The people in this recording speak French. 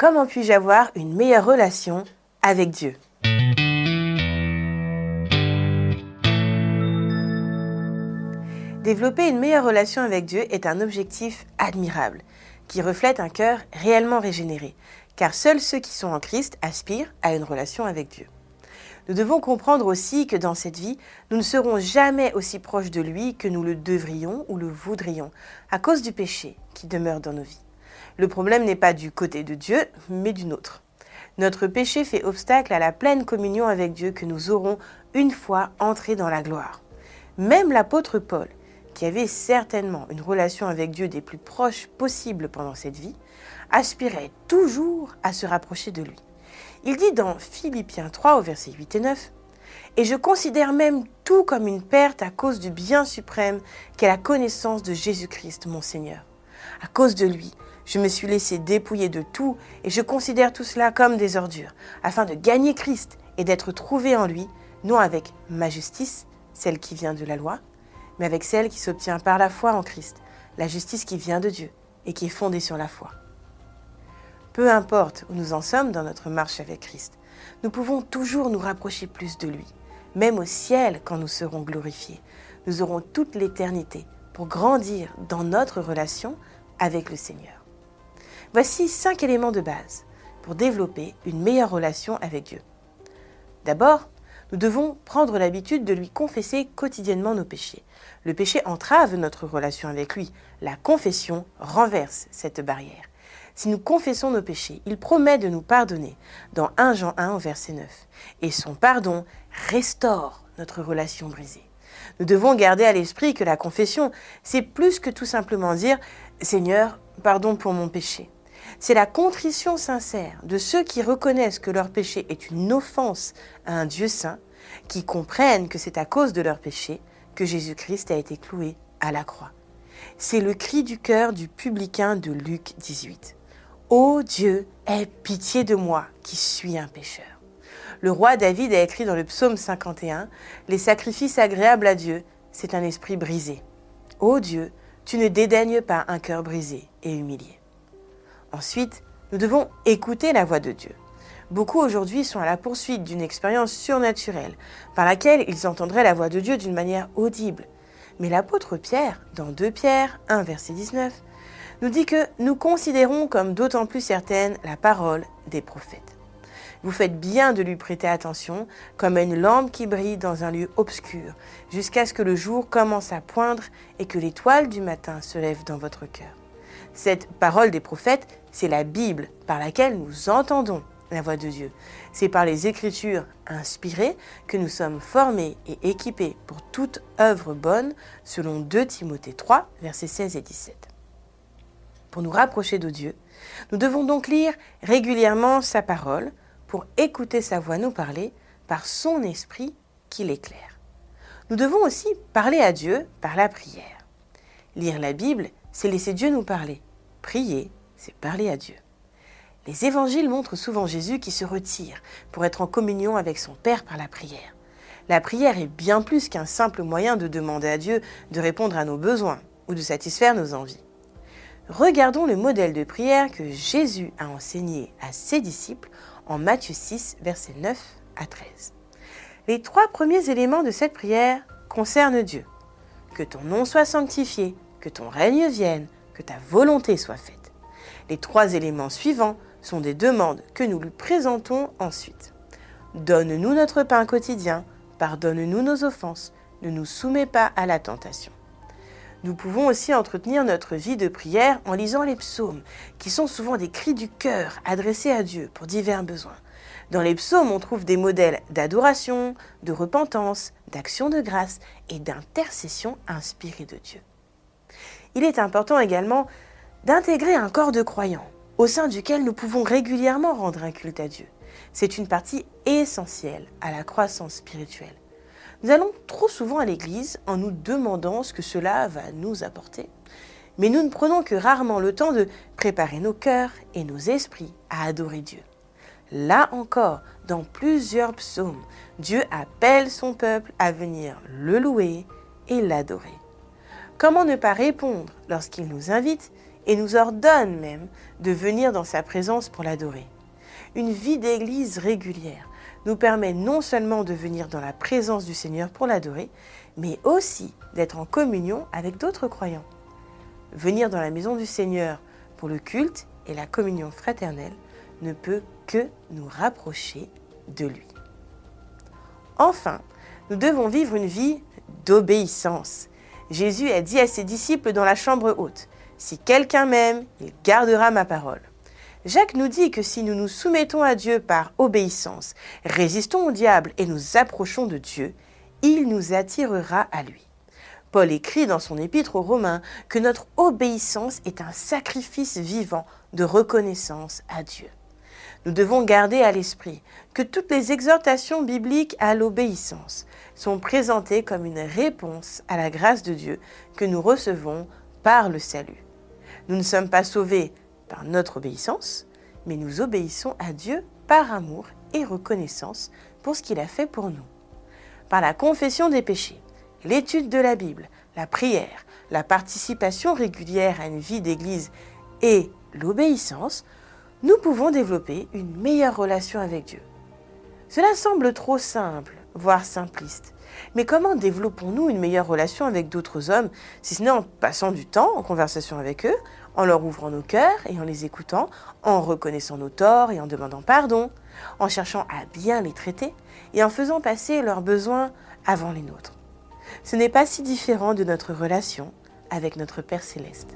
Comment puis-je avoir une meilleure relation avec Dieu? Développer une meilleure relation avec Dieu est un objectif admirable, qui reflète un cœur réellement régénéré, car seuls ceux qui sont en Christ aspirent à une relation avec Dieu. Nous devons comprendre aussi que dans cette vie, nous ne serons jamais aussi proches de lui que nous le devrions ou le voudrions, à cause du péché qui demeure dans nos vies. Le problème n'est pas du côté de Dieu, mais du nôtre. Notre péché fait obstacle à la pleine communion avec Dieu que nous aurons une fois entrés dans la gloire. Même l'apôtre Paul, qui avait certainement une relation avec Dieu des plus proches possibles pendant cette vie, aspirait toujours à se rapprocher de lui. Il dit dans Philippiens 3 au verset 8 et 9, Et je considère même tout comme une perte à cause du bien suprême qu'est la connaissance de Jésus-Christ mon Seigneur. À cause de lui, je me suis laissé dépouiller de tout et je considère tout cela comme des ordures, afin de gagner Christ et d'être trouvé en lui, non avec ma justice, celle qui vient de la loi, mais avec celle qui s'obtient par la foi en Christ, la justice qui vient de Dieu et qui est fondée sur la foi. Peu importe où nous en sommes dans notre marche avec Christ, nous pouvons toujours nous rapprocher plus de lui. Même au ciel, quand nous serons glorifiés, nous aurons toute l'éternité pour grandir dans notre relation avec le Seigneur. Voici cinq éléments de base pour développer une meilleure relation avec Dieu. D'abord, nous devons prendre l'habitude de lui confesser quotidiennement nos péchés. Le péché entrave notre relation avec lui. La confession renverse cette barrière. Si nous confessons nos péchés, il promet de nous pardonner dans 1 Jean 1 au verset 9. Et son pardon restaure notre relation brisée. Nous devons garder à l'esprit que la confession, c'est plus que tout simplement dire Seigneur, pardon pour mon péché. C'est la contrition sincère de ceux qui reconnaissent que leur péché est une offense à un Dieu saint, qui comprennent que c'est à cause de leur péché que Jésus-Christ a été cloué à la croix. C'est le cri du cœur du publicain de Luc 18. Ô Dieu, aie pitié de moi qui suis un pécheur. Le roi David a écrit dans le psaume 51 Les sacrifices agréables à Dieu, c'est un esprit brisé. Ô Dieu, tu ne dédaignes pas un cœur brisé et humilié. Ensuite, nous devons écouter la voix de Dieu. Beaucoup aujourd'hui sont à la poursuite d'une expérience surnaturelle par laquelle ils entendraient la voix de Dieu d'une manière audible. Mais l'apôtre Pierre, dans 2 Pierre 1 verset 19, nous dit que nous considérons comme d'autant plus certaine la parole des prophètes. Vous faites bien de lui prêter attention, comme à une lampe qui brille dans un lieu obscur, jusqu'à ce que le jour commence à poindre et que l'étoile du matin se lève dans votre cœur. Cette parole des prophètes, c'est la Bible par laquelle nous entendons la voix de Dieu. C'est par les Écritures inspirées que nous sommes formés et équipés pour toute œuvre bonne, selon 2 Timothée 3, versets 16 et 17. Pour nous rapprocher de Dieu, nous devons donc lire régulièrement sa parole pour écouter sa voix nous parler par son esprit qui l'éclaire. Nous devons aussi parler à Dieu par la prière. Lire la Bible, c'est laisser Dieu nous parler. Prier, c'est parler à Dieu. Les évangiles montrent souvent Jésus qui se retire pour être en communion avec son Père par la prière. La prière est bien plus qu'un simple moyen de demander à Dieu de répondre à nos besoins ou de satisfaire nos envies. Regardons le modèle de prière que Jésus a enseigné à ses disciples en Matthieu 6, versets 9 à 13. Les trois premiers éléments de cette prière concernent Dieu. Que ton nom soit sanctifié, que ton règne vienne, que ta volonté soit faite. Les trois éléments suivants sont des demandes que nous lui présentons ensuite. Donne-nous notre pain quotidien, pardonne-nous nos offenses, ne nous soumets pas à la tentation. Nous pouvons aussi entretenir notre vie de prière en lisant les psaumes, qui sont souvent des cris du cœur adressés à Dieu pour divers besoins. Dans les psaumes, on trouve des modèles d'adoration, de repentance, d'action de grâce et d'intercession inspirés de Dieu. Il est important également d'intégrer un corps de croyants au sein duquel nous pouvons régulièrement rendre un culte à Dieu. C'est une partie essentielle à la croissance spirituelle. Nous allons trop souvent à l'église en nous demandant ce que cela va nous apporter, mais nous ne prenons que rarement le temps de préparer nos cœurs et nos esprits à adorer Dieu. Là encore, dans plusieurs psaumes, Dieu appelle son peuple à venir le louer et l'adorer. Comment ne pas répondre lorsqu'il nous invite et nous ordonne même de venir dans sa présence pour l'adorer? Une vie d'église régulière nous permet non seulement de venir dans la présence du Seigneur pour l'adorer, mais aussi d'être en communion avec d'autres croyants. Venir dans la maison du Seigneur pour le culte et la communion fraternelle ne peut que nous rapprocher de lui. Enfin, nous devons vivre une vie d'obéissance. Jésus a dit à ses disciples dans la chambre haute, Si quelqu'un m'aime, il gardera ma parole. Jacques nous dit que si nous nous soumettons à Dieu par obéissance, résistons au diable et nous approchons de Dieu, il nous attirera à lui. Paul écrit dans son épître aux Romains que notre obéissance est un sacrifice vivant de reconnaissance à Dieu. Nous devons garder à l'esprit que toutes les exhortations bibliques à l'obéissance sont présentées comme une réponse à la grâce de Dieu que nous recevons par le salut. Nous ne sommes pas sauvés par notre obéissance, mais nous obéissons à Dieu par amour et reconnaissance pour ce qu'il a fait pour nous. Par la confession des péchés, l'étude de la Bible, la prière, la participation régulière à une vie d'Église et l'obéissance, nous pouvons développer une meilleure relation avec Dieu. Cela semble trop simple, voire simpliste. Mais comment développons-nous une meilleure relation avec d'autres hommes, si ce n'est en passant du temps en conversation avec eux, en leur ouvrant nos cœurs et en les écoutant, en reconnaissant nos torts et en demandant pardon, en cherchant à bien les traiter et en faisant passer leurs besoins avant les nôtres? Ce n'est pas si différent de notre relation avec notre Père céleste.